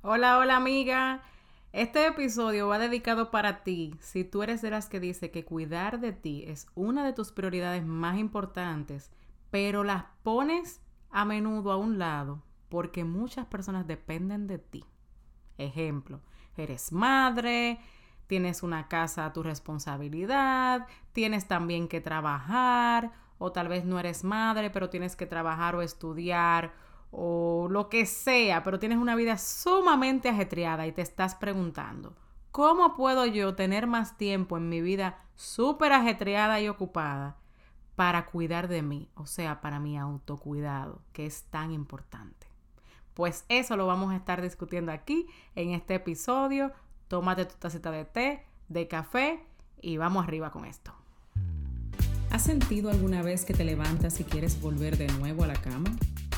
Hola, hola amiga. Este episodio va dedicado para ti si tú eres de las que dice que cuidar de ti es una de tus prioridades más importantes, pero las pones a menudo a un lado porque muchas personas dependen de ti. Ejemplo, eres madre, tienes una casa a tu responsabilidad, tienes también que trabajar, o tal vez no eres madre, pero tienes que trabajar o estudiar o lo que sea, pero tienes una vida sumamente ajetreada y te estás preguntando, ¿cómo puedo yo tener más tiempo en mi vida súper ajetreada y ocupada para cuidar de mí? O sea, para mi autocuidado, que es tan importante. Pues eso lo vamos a estar discutiendo aquí en este episodio. Tómate tu tacita de té, de café y vamos arriba con esto. ¿Has sentido alguna vez que te levantas y quieres volver de nuevo a la cama?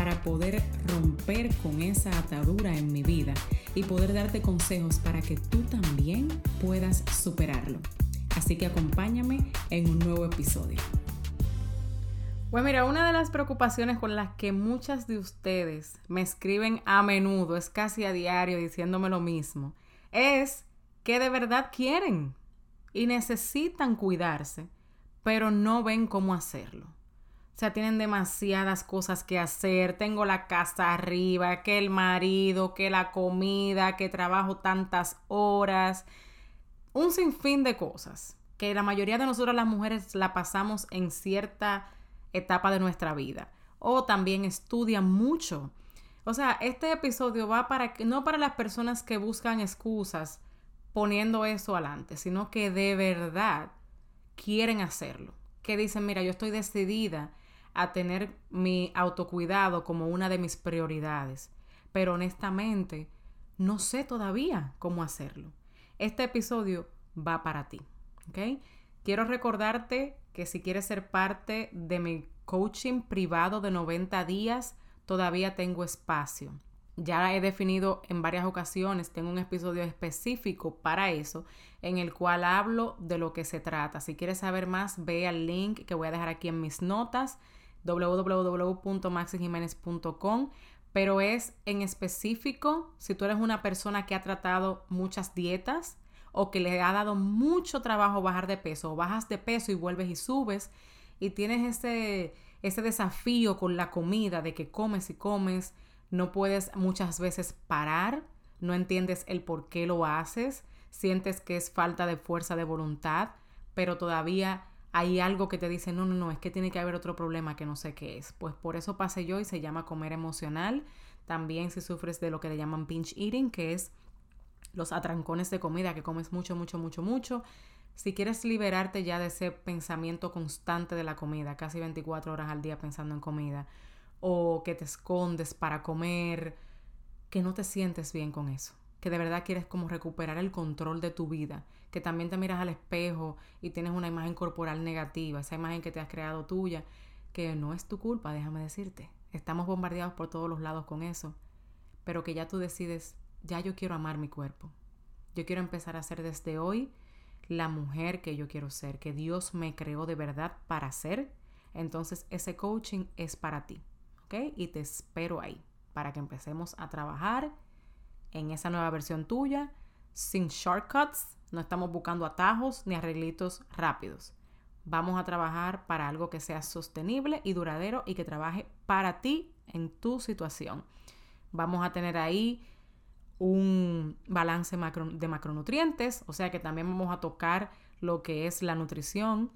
para poder romper con esa atadura en mi vida y poder darte consejos para que tú también puedas superarlo. Así que acompáñame en un nuevo episodio. Pues mira, una de las preocupaciones con las que muchas de ustedes me escriben a menudo, es casi a diario diciéndome lo mismo, es que de verdad quieren y necesitan cuidarse, pero no ven cómo hacerlo. O sea, tienen demasiadas cosas que hacer. Tengo la casa arriba, que el marido, que la comida, que trabajo tantas horas. Un sinfín de cosas que la mayoría de nosotros las mujeres la pasamos en cierta etapa de nuestra vida. O también estudian mucho. O sea, este episodio va para no para las personas que buscan excusas poniendo eso adelante, sino que de verdad quieren hacerlo. Que dicen, mira, yo estoy decidida a tener mi autocuidado como una de mis prioridades, pero honestamente no sé todavía cómo hacerlo. Este episodio va para ti. Quiero recordarte que si quieres ser parte de mi coaching privado de 90 días, todavía tengo espacio ya he definido en varias ocasiones, tengo un episodio específico para eso, en el cual hablo de lo que se trata. Si quieres saber más, ve al link que voy a dejar aquí en mis notas, www.maxijiménez.com, pero es en específico si tú eres una persona que ha tratado muchas dietas o que le ha dado mucho trabajo bajar de peso, o bajas de peso y vuelves y subes, y tienes ese, ese desafío con la comida de que comes y comes, no puedes muchas veces parar, no entiendes el por qué lo haces, sientes que es falta de fuerza de voluntad, pero todavía hay algo que te dice, no, no, no, es que tiene que haber otro problema que no sé qué es. Pues por eso pasé yo y se llama comer emocional. También si sufres de lo que le llaman pinch eating, que es los atrancones de comida, que comes mucho, mucho, mucho, mucho. Si quieres liberarte ya de ese pensamiento constante de la comida, casi 24 horas al día pensando en comida, o que te escondes para comer, que no te sientes bien con eso, que de verdad quieres como recuperar el control de tu vida, que también te miras al espejo y tienes una imagen corporal negativa, esa imagen que te has creado tuya, que no es tu culpa, déjame decirte. Estamos bombardeados por todos los lados con eso, pero que ya tú decides, ya yo quiero amar mi cuerpo. Yo quiero empezar a ser desde hoy la mujer que yo quiero ser, que Dios me creó de verdad para ser. Entonces ese coaching es para ti. Y te espero ahí para que empecemos a trabajar en esa nueva versión tuya, sin shortcuts, no estamos buscando atajos ni arreglitos rápidos. Vamos a trabajar para algo que sea sostenible y duradero y que trabaje para ti en tu situación. Vamos a tener ahí un balance de macronutrientes, o sea que también vamos a tocar lo que es la nutrición,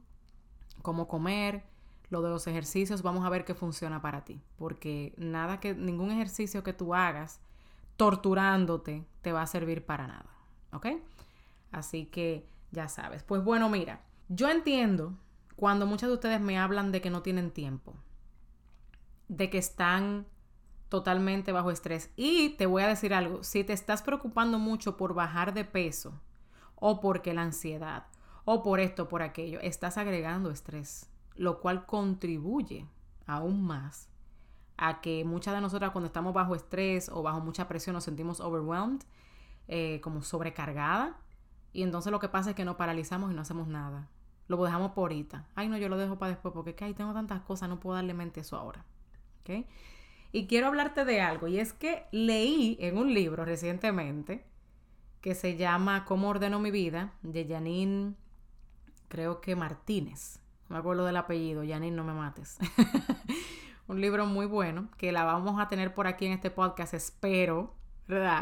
cómo comer, lo de los ejercicios, vamos a ver qué funciona para ti. Porque nada que, ningún ejercicio que tú hagas torturándote te va a servir para nada. ¿Ok? Así que ya sabes. Pues bueno, mira, yo entiendo cuando muchas de ustedes me hablan de que no tienen tiempo, de que están totalmente bajo estrés. Y te voy a decir algo, si te estás preocupando mucho por bajar de peso o porque la ansiedad o por esto, por aquello, estás agregando estrés, lo cual contribuye aún más a que muchas de nosotras cuando estamos bajo estrés o bajo mucha presión nos sentimos overwhelmed, eh, como sobrecargada, y entonces lo que pasa es que nos paralizamos y no hacemos nada. Lo dejamos por ahorita. Ay, no, yo lo dejo para después porque es que ahí tengo tantas cosas, no puedo darle mente a eso ahora. ¿Ok? Y quiero hablarte de algo, y es que leí en un libro recientemente que se llama Cómo ordeno mi vida, de Janine, creo que Martínez. No me acuerdo del apellido, Janine, no me mates. un libro muy bueno que la vamos a tener por aquí en este podcast, espero.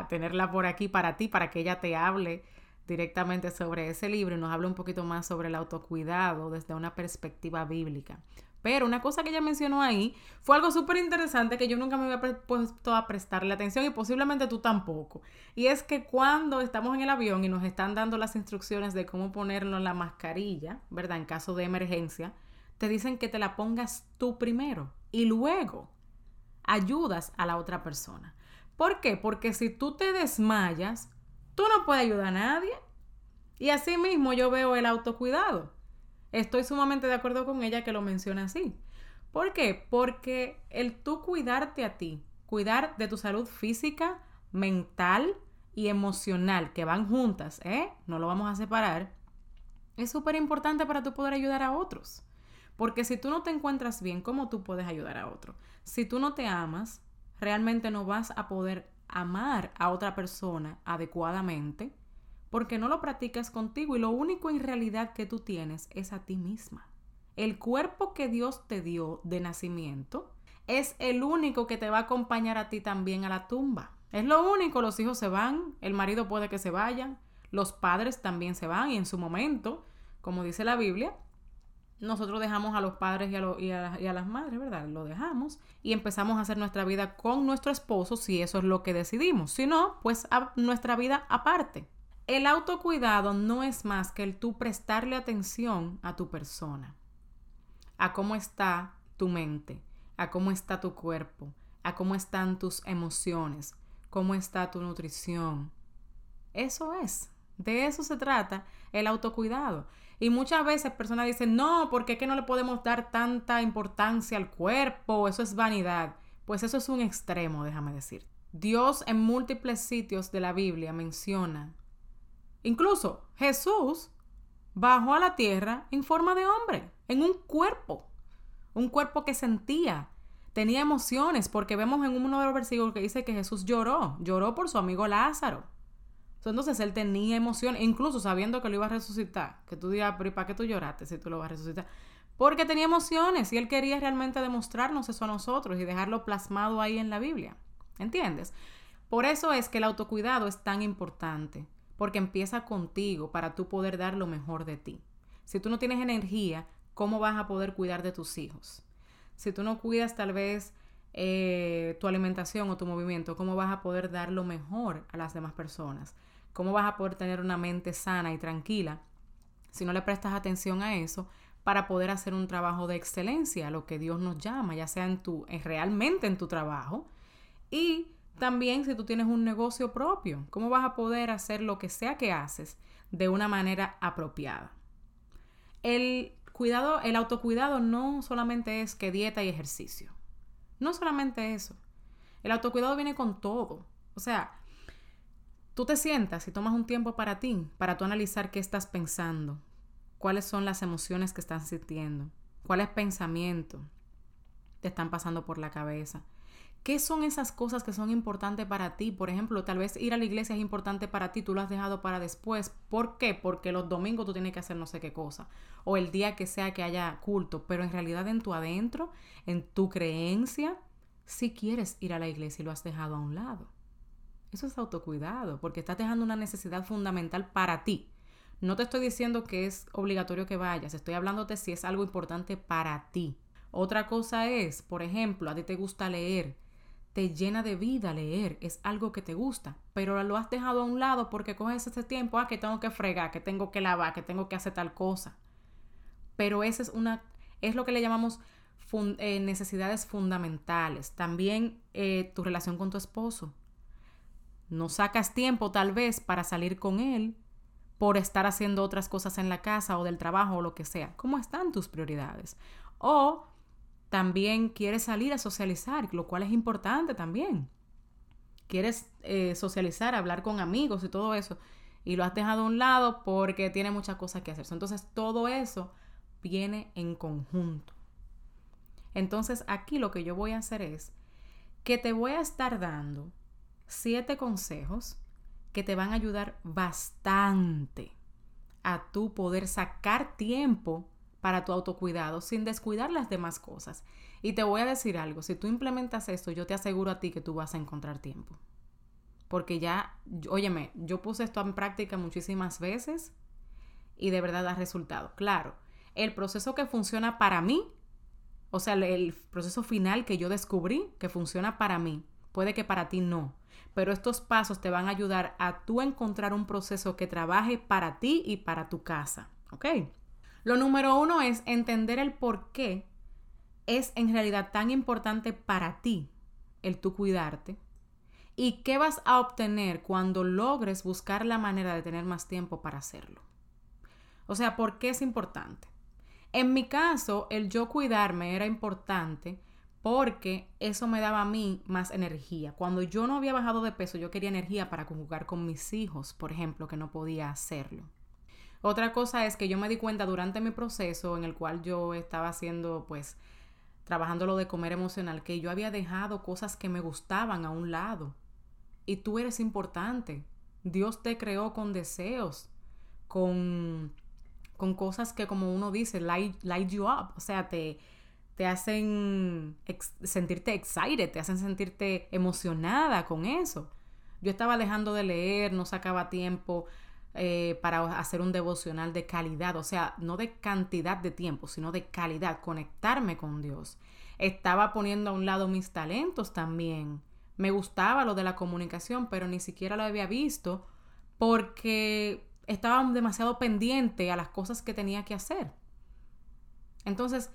Tenerla por aquí para ti, para que ella te hable directamente sobre ese libro y nos hable un poquito más sobre el autocuidado desde una perspectiva bíblica. Pero una cosa que ella mencionó ahí fue algo súper interesante que yo nunca me había puesto a prestarle atención y posiblemente tú tampoco. Y es que cuando estamos en el avión y nos están dando las instrucciones de cómo ponernos la mascarilla, ¿verdad? En caso de emergencia, te dicen que te la pongas tú primero y luego ayudas a la otra persona. ¿Por qué? Porque si tú te desmayas, tú no puedes ayudar a nadie. Y así mismo yo veo el autocuidado. Estoy sumamente de acuerdo con ella que lo menciona así. ¿Por qué? Porque el tú cuidarte a ti, cuidar de tu salud física, mental y emocional, que van juntas, ¿eh? No lo vamos a separar, es súper importante para tú poder ayudar a otros. Porque si tú no te encuentras bien, ¿cómo tú puedes ayudar a otro? Si tú no te amas, realmente no vas a poder amar a otra persona adecuadamente porque no lo practicas contigo y lo único en realidad que tú tienes es a ti misma. El cuerpo que Dios te dio de nacimiento es el único que te va a acompañar a ti también a la tumba. Es lo único, los hijos se van, el marido puede que se vayan, los padres también se van y en su momento, como dice la Biblia, nosotros dejamos a los padres y a, las madres, ¿verdad? Lo dejamos y empezamos a hacer nuestra vida con nuestro esposo si eso es lo que decidimos. Si no, pues nuestra vida aparte. El autocuidado no es más que el tú prestarle atención a tu persona, a cómo está tu mente, a cómo está tu cuerpo, a cómo están tus emociones, cómo está tu nutrición. Eso es, de eso se trata el autocuidado. Y muchas veces personas dicen, no, porque es que no le podemos dar tanta importancia al cuerpo, eso es vanidad. Pues eso es un extremo, déjame decir. Dios en múltiples sitios de la Biblia menciona, incluso Jesús bajó a la tierra en forma de hombre, en un cuerpo, un cuerpo que sentía, tenía emociones, porque vemos en uno de los versículos que dice que Jesús lloró, lloró por su amigo Lázaro. Entonces él tenía emoción, incluso sabiendo que lo iba a resucitar. Que tú digas, pero ¿para qué tú lloraste si tú lo vas a resucitar? Porque tenía emociones y él quería realmente demostrarnos eso a nosotros y dejarlo plasmado ahí en la Biblia. ¿Entiendes? Por eso es que el autocuidado es tan importante, porque empieza contigo para tú poder dar lo mejor de ti. Si tú no tienes energía, ¿cómo vas a poder cuidar de tus hijos? Si tú no cuidas tal vez eh, tu alimentación o tu movimiento, ¿cómo vas a poder dar lo mejor a las demás personas? ¿Cómo vas a poder tener una mente sana y tranquila si no le prestas atención a eso para poder hacer un trabajo de excelencia, lo que Dios nos llama, ya sea en tu, realmente en tu trabajo y también si tú tienes un negocio propio, ¿cómo vas a poder hacer lo que sea que haces de una manera apropiada? El cuidado, el autocuidado no solamente es que dieta y ejercicio. No solamente eso. El autocuidado viene con todo. O sea, Tú te sientas y tomas un tiempo para ti, para tú analizar qué estás pensando, cuáles son las emociones que estás sintiendo, cuáles pensamientos te están pasando por la cabeza. ¿Qué son esas cosas que son importantes para ti? Por ejemplo, tal vez ir a la iglesia es importante para ti, tú lo has dejado para después. ¿Por qué? Porque los domingos tú tienes que hacer no sé qué cosa. O el día que sea que haya culto. Pero en realidad en tu adentro, en tu creencia, si quieres ir a la iglesia y lo has dejado a un lado. Eso es autocuidado, porque estás dejando una necesidad fundamental para ti. No te estoy diciendo que es obligatorio que vayas, estoy hablándote si es algo importante para ti. Otra cosa es, por ejemplo, a ti te gusta leer, te llena de vida leer, es algo que te gusta, pero lo has dejado a un lado porque coges ese tiempo, ah, que tengo que fregar, que tengo que lavar, que tengo que hacer tal cosa. Pero esa es una, es lo que le llamamos eh, necesidades fundamentales. También eh, tu relación con tu esposo no sacas tiempo tal vez para salir con él, por estar haciendo otras cosas en la casa o del trabajo o lo que sea. ¿Cómo están tus prioridades? O también quieres salir a socializar, lo cual es importante también. Quieres eh, socializar, hablar con amigos y todo eso, y lo has dejado a un lado porque tiene muchas cosas que hacer. Entonces, todo eso viene en conjunto. Entonces, aquí lo que yo voy a hacer es que te voy a estar dando siete consejos que te van a ayudar bastante a tu poder sacar tiempo para tu autocuidado sin descuidar las demás cosas. Y te voy a decir algo, si tú implementas esto, yo te aseguro a ti que tú vas a encontrar tiempo. Porque ya, óyeme, yo puse esto en práctica muchísimas veces y de verdad da resultado. Claro, el proceso que funciona para mí, o sea, el proceso final que yo descubrí que funciona para mí, puede que para ti no. Pero estos pasos te van a ayudar a tú encontrar un proceso que trabaje para ti y para tu casa. ¿Ok? Lo número uno es entender el por qué es en realidad tan importante para ti el tú cuidarte y qué vas a obtener cuando logres buscar la manera de tener más tiempo para hacerlo. O sea, ¿por qué es importante? En mi caso, el yo cuidarme era importante porque eso me daba a mí más energía. Cuando yo no había bajado de peso, yo quería energía para jugar con mis hijos, por ejemplo, que no podía hacerlo. Otra cosa es que yo me di cuenta durante mi proceso en el cual yo estaba haciendo, pues, trabajando lo de comer emocional, que yo había dejado cosas que me gustaban a un lado. Y tú eres importante. Dios te creó con deseos, con, con cosas que, como uno dice, light, light you up. O sea, te, te hacen sentirte excited, te hacen sentirte emocionada con eso. Yo estaba dejando de leer, no sacaba tiempo eh, para hacer un devocional de calidad, o sea, no de cantidad de tiempo, sino de calidad, conectarme con Dios. Estaba poniendo a un lado mis talentos también. Me gustaba lo de la comunicación, pero ni siquiera lo había visto porque estaba demasiado pendiente a las cosas que tenía que hacer. Entonces,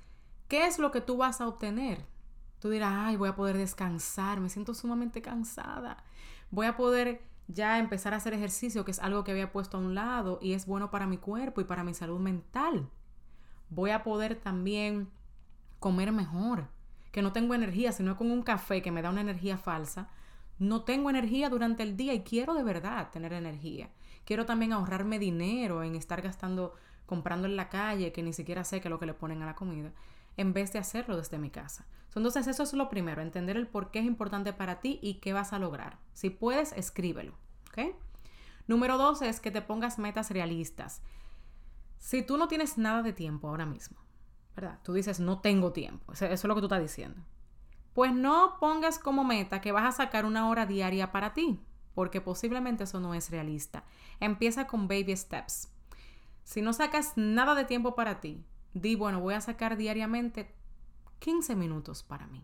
¿Qué es lo que tú vas a obtener? Tú dirás, ay, voy a poder descansar, me siento sumamente cansada. Voy a poder ya empezar a hacer ejercicio, que es algo que había puesto a un lado y es bueno para mi cuerpo y para mi salud mental. Voy a poder también comer mejor, que no tengo energía, sino con un café que me da una energía falsa. No tengo energía durante el día y quiero de verdad tener energía. Quiero también ahorrarme dinero en estar gastando, comprando en la calle, que ni siquiera sé qué es lo que le ponen a la comida en vez de hacerlo desde mi casa. Entonces eso es lo primero, entender el por qué es importante para ti y qué vas a lograr. Si puedes, escríbelo. Número dos es que te pongas metas realistas. Si tú no tienes nada de tiempo ahora mismo, ¿verdad? Tú dices, no tengo tiempo. Eso es lo que tú estás diciendo. Pues no pongas como meta que vas a sacar una hora diaria para ti, porque posiblemente eso no es realista. Empieza con baby steps. Si no sacas nada de tiempo para ti, di, bueno, voy a sacar diariamente 15 minutos para mí.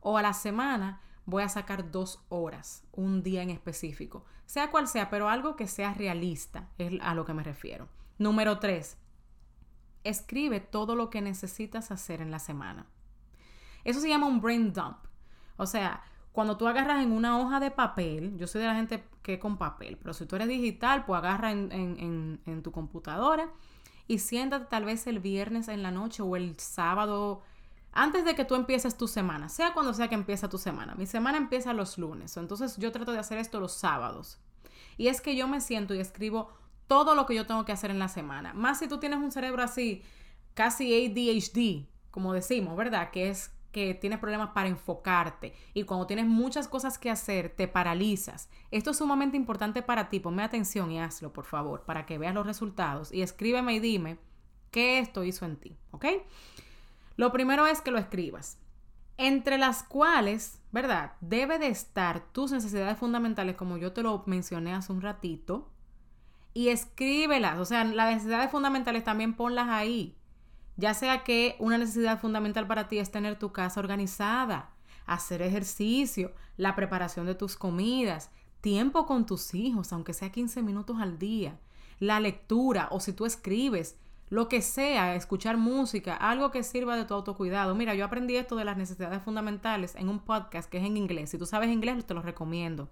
O a la semana voy a sacar dos horas, un día en específico. Sea cual sea, pero algo que sea realista, es a lo que me refiero. Número tres, escribe todo lo que necesitas hacer en la semana. Eso se llama un brain dump. O sea, cuando tú agarras en una hoja de papel, yo soy de la gente que con papel, pero si tú eres digital, pues agarra en, en tu computadora y siéntate tal vez el viernes en la noche o el sábado antes de que tú empieces tu semana, sea cuando sea que empieza tu semana. Mi semana empieza los lunes, entonces yo trato de hacer esto los sábados. Y es que yo me siento y escribo todo lo que yo tengo que hacer en la semana. Más si tú tienes un cerebro así, casi ADHD, como decimos, ¿verdad? Que es que tienes problemas para enfocarte y cuando tienes muchas cosas que hacer te paralizas. Esto es sumamente importante para ti. Ponme atención y hazlo, por favor, para que veas los resultados y escríbeme y dime qué esto hizo en ti, ¿ok? Lo primero es que lo escribas. Entre las cuales, ¿verdad? Debe de estar tus necesidades fundamentales, como yo te lo mencioné hace un ratito, y escríbelas. O sea, las necesidades fundamentales también ponlas ahí. Ya sea que una necesidad fundamental para ti es tener tu casa organizada, hacer ejercicio, la preparación de tus comidas, tiempo con tus hijos, aunque sea 15 minutos al día, la lectura o si tú escribes, lo que sea, escuchar música, algo que sirva de tu autocuidado. Mira, yo aprendí esto de las necesidades fundamentales en un podcast que es en inglés. Si tú sabes inglés, te lo recomiendo,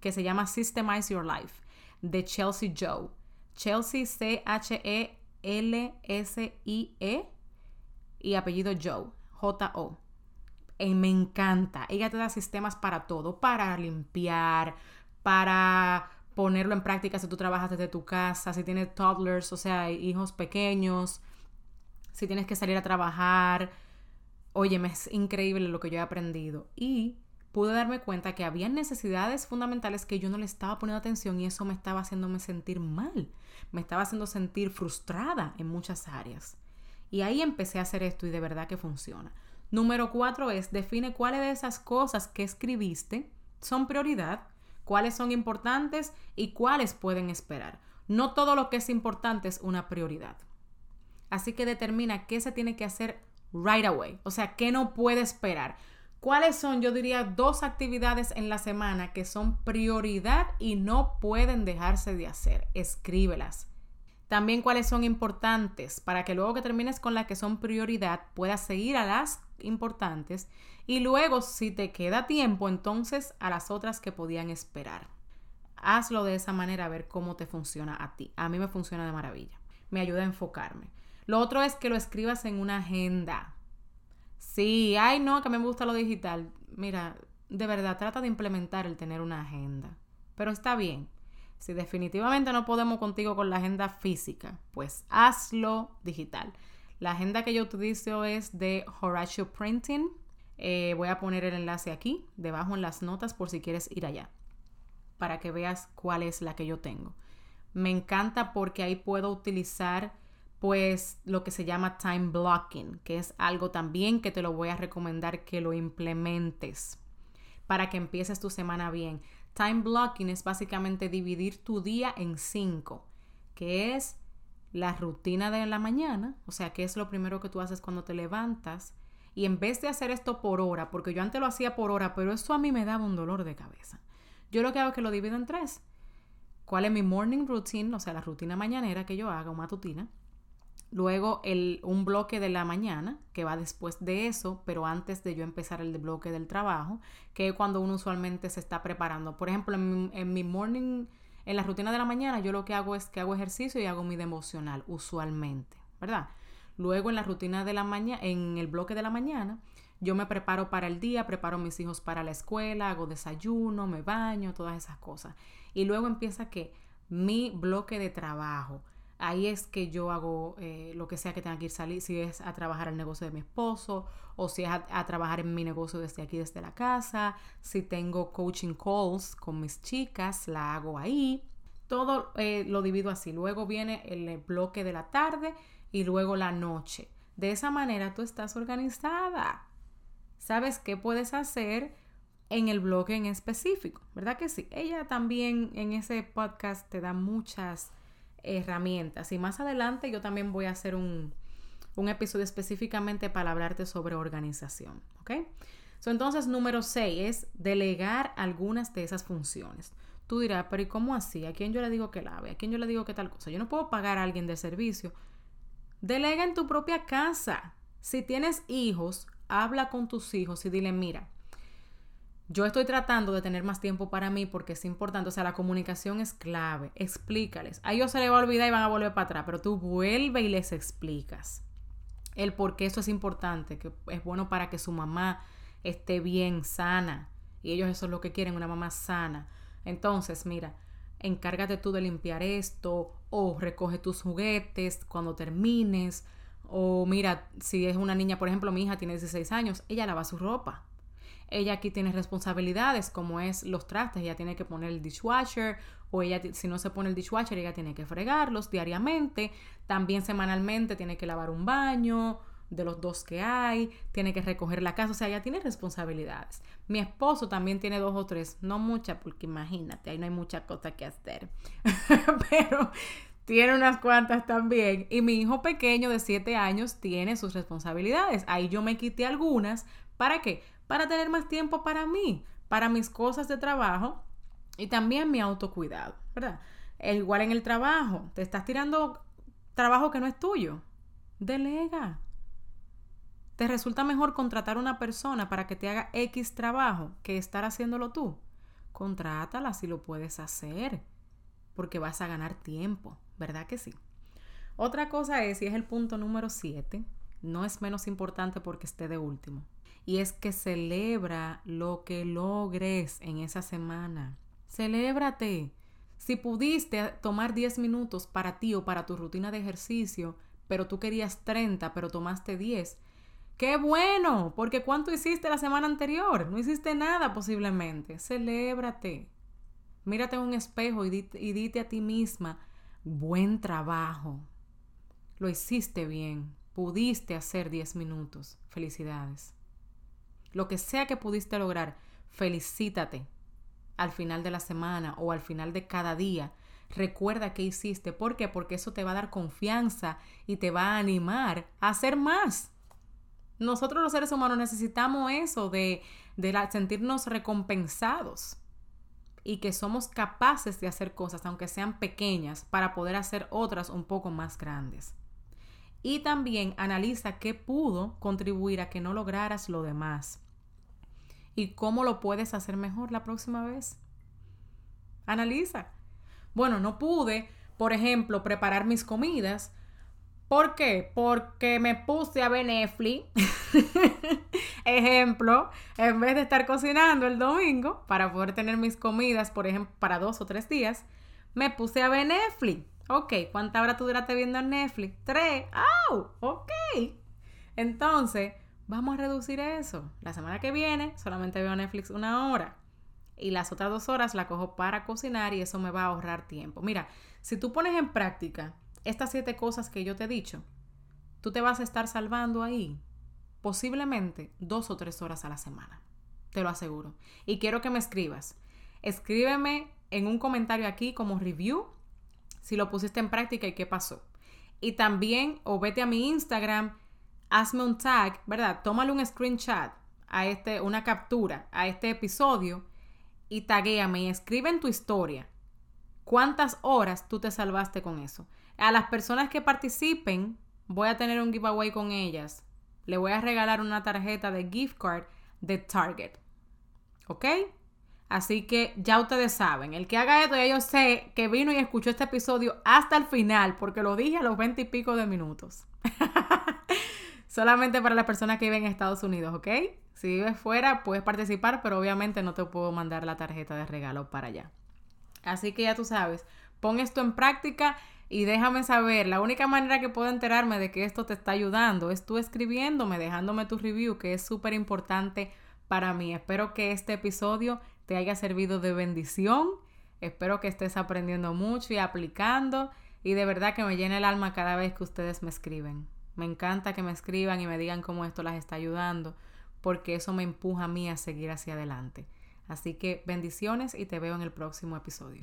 que se llama Systemize Your Life, de Chelsea Joe. Chelsea C-H-E-L-S-I-E -E, y apellido Joe, J-O. Y me encanta. Ella te da sistemas para todo, para limpiar, para ponerlo en práctica si tú trabajas desde tu casa, si tienes toddlers, o sea, hijos pequeños, si tienes que salir a trabajar. Óyeme, es increíble lo que yo he aprendido. Y pude darme cuenta que había necesidades fundamentales que yo no le estaba poniendo atención y eso me estaba haciéndome sentir mal. Me estaba haciendo sentir frustrada en muchas áreas. Y ahí empecé a hacer esto y de verdad que funciona. Número cuatro es define cuáles de esas cosas que escribiste son prioridad cuáles son importantes y cuáles pueden esperar. No todo lo que es importante es una prioridad. Así que determina qué se tiene que hacer right away, o sea, qué no puede esperar. ¿Cuáles son, yo diría, dos actividades en la semana que son prioridad y no pueden dejarse de hacer? Escríbelas. También cuáles son importantes para que luego que termines con las que son prioridad puedas seguir a las importantes y luego, si te queda tiempo, entonces a las otras que podían esperar. Hazlo de esa manera a ver cómo te funciona a ti. A mí me funciona de maravilla. Me ayuda a enfocarme. Lo otro es que lo escribas en una agenda. Sí, ay no, que me gusta lo digital. Mira, de verdad, trata de implementar el tener una agenda. Pero está bien. Si definitivamente no podemos contigo con la agenda física, pues hazlo digital. La agenda que yo utilizo es de Horatio Printing eh, voy a poner el enlace aquí, debajo en las notas, por si quieres ir allá, para que veas cuál es la que yo tengo. Me encanta porque ahí puedo utilizar pues lo que se llama time blocking, que es algo también que te lo voy a recomendar que lo implementes para que empieces tu semana bien. Time blocking es básicamente dividir tu día en cinco, que es la rutina de la mañana, o sea, que es lo primero que tú haces cuando te levantas, y en vez de hacer esto por hora, porque yo antes lo hacía por hora, pero eso a mí me daba un dolor de cabeza. Yo lo que hago es que lo divido en tres. ¿Cuál es mi morning routine? O sea, la rutina mañanera que yo hago, matutina. Luego el, un bloque de la mañana, que va después de eso, pero antes de yo empezar el bloque del trabajo, que es cuando uno usualmente se está preparando. Por ejemplo, en mi, en mi morning, en la rutina de la mañana, yo lo que hago es que hago ejercicio y hago mi devocional, usualmente, ¿verdad? Luego en la rutina de la mañana, en el bloque de la mañana, yo me preparo para el día, preparo a mis hijos para la escuela, hago desayuno, me baño, todas esas cosas. Y luego empieza que mi bloque de trabajo. Ahí es que yo hago eh, lo que sea que tenga que ir salir, si es a trabajar el negocio de mi esposo o si es a, trabajar en mi negocio desde aquí, desde la casa. Si tengo coaching calls con mis chicas, la hago ahí. Todo eh, lo divido así. Luego viene el bloque de la tarde y luego la noche. De esa manera tú estás organizada. Sabes qué puedes hacer en el bloque en específico, ¿verdad que sí? Ella también en ese podcast te da muchas herramientas y más adelante yo también voy a hacer un, un episodio específicamente para hablarte sobre organización, ¿ok? entonces, número 6 es delegar algunas de esas funciones. Tú dirás, pero ¿y cómo así? ¿A quién yo le digo que lave? ¿A quién yo le digo que tal cosa? Yo no puedo pagar a alguien de servicio Delega en tu propia casa. Si tienes hijos, habla con tus hijos y dile, mira, yo estoy tratando de tener más tiempo para mí porque es importante, o sea, la comunicación es clave. Explícales. A ellos se les va a olvidar y van a volver para atrás, pero tú vuelve y les explicas el por qué eso es importante, que es bueno para que su mamá esté bien, sana. Y ellos eso es lo que quieren, una mamá sana. Entonces, mira, encárgate tú de limpiar esto o recoge tus juguetes cuando termines o mira, si es una niña, por ejemplo, mi hija tiene 16 años, ella lava su ropa. Ella aquí tiene responsabilidades como es los trastes, ella tiene que poner el dishwasher o ella si no se pone el dishwasher, ella tiene que fregarlos diariamente, también semanalmente tiene que lavar un baño, de los dos que hay, tiene que recoger la casa, o sea, ya tiene responsabilidades. Mi esposo también tiene dos o tres, no muchas, porque imagínate, ahí no hay mucha cosa que hacer, pero tiene unas cuantas también. Y mi hijo pequeño de siete años tiene sus responsabilidades. Ahí yo me quité algunas. ¿Para qué? Para tener más tiempo para mí, para mis cosas de trabajo y también mi autocuidado, ¿verdad? igual en el trabajo, te estás tirando trabajo que no es tuyo. Delega. ¿Te resulta mejor contratar una persona para que te haga X trabajo que estar haciéndolo tú? Contrátala si lo puedes hacer, porque vas a ganar tiempo, ¿Verdad que sí? Otra cosa es, y es el punto número 7, no es menos importante porque esté de último, y es que celebra lo que logres en esa semana. Celébrate. Si pudiste tomar 10 minutos para ti o para tu rutina de ejercicio, pero tú querías 30, pero tomaste 10, ¡Qué bueno! Porque ¿cuánto hiciste la semana anterior? No hiciste nada posiblemente. Celébrate. Mírate en un espejo y, dite a ti misma, buen trabajo. Lo hiciste bien. Pudiste hacer 10 minutos. Felicidades. Lo que sea que pudiste lograr, felicítate al final de la semana o al final de cada día. Recuerda qué hiciste. ¿Por qué? Porque eso te va a dar confianza y te va a animar a hacer más. Nosotros los seres humanos necesitamos eso de, sentirnos recompensados y que somos capaces de hacer cosas, aunque sean pequeñas, para poder hacer otras un poco más grandes. Y también analiza qué pudo contribuir a que no lograras lo demás y cómo lo puedes hacer mejor la próxima vez. Analiza. Bueno, no pude, por ejemplo, preparar mis comidas ¿Por qué? Porque me puse a ver Netflix. ejemplo, en vez de estar cocinando el domingo para poder tener mis comidas, por ejemplo, para dos o tres días, me puse a ver Netflix. Ok, ¿cuánta hora tú duraste viendo Netflix? Tres. ¡Oh! Ok. Entonces, vamos a reducir eso. La semana que viene solamente veo Netflix una hora. Y las otras dos horas la cojo para cocinar y eso me va a ahorrar tiempo. Mira, si tú pones en práctica estas siete cosas que yo te he dicho, tú te vas a estar salvando ahí posiblemente dos o tres horas a la semana. Te lo aseguro. Y quiero que me escribas. Escríbeme en un comentario aquí como review si lo pusiste en práctica y qué pasó. Y también, o vete a mi Instagram, hazme un tag, ¿verdad? Tómale un screenshot a este, una captura a este episodio y taguéame y escribe en tu historia cuántas horas tú te salvaste con eso. A las personas que participen, voy a tener un giveaway con ellas. Le voy a regalar una tarjeta de gift card de Target. ¿Ok? Así que ya ustedes saben, el que haga esto, ya yo sé que vino y escuchó este episodio hasta el final, porque lo dije a los 20 y pico de minutos. Solamente para las personas que viven en Estados Unidos, ¿ok? Si vives fuera, puedes participar, pero obviamente no te puedo mandar la tarjeta de regalo para allá. Así que ya tú sabes, pon esto en práctica y déjame saber, la única manera que puedo enterarme de que esto te está ayudando es tú escribiéndome, dejándome tu review, que es súper importante para mí. Espero que este episodio haya servido de bendición. Espero que estés aprendiendo mucho y aplicando. Y de verdad que me llena el alma cada vez que ustedes me escriben. Me encanta que me escriban y me digan cómo esto las está ayudando, porque eso me empuja a mí a seguir hacia adelante. Así que bendiciones y te veo en el próximo episodio.